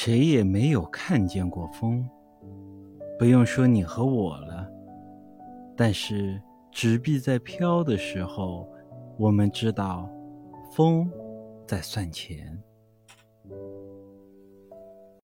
谁也没有看见过风。不用说你和我了但是纸币在飘的时候我们知道风在算钱。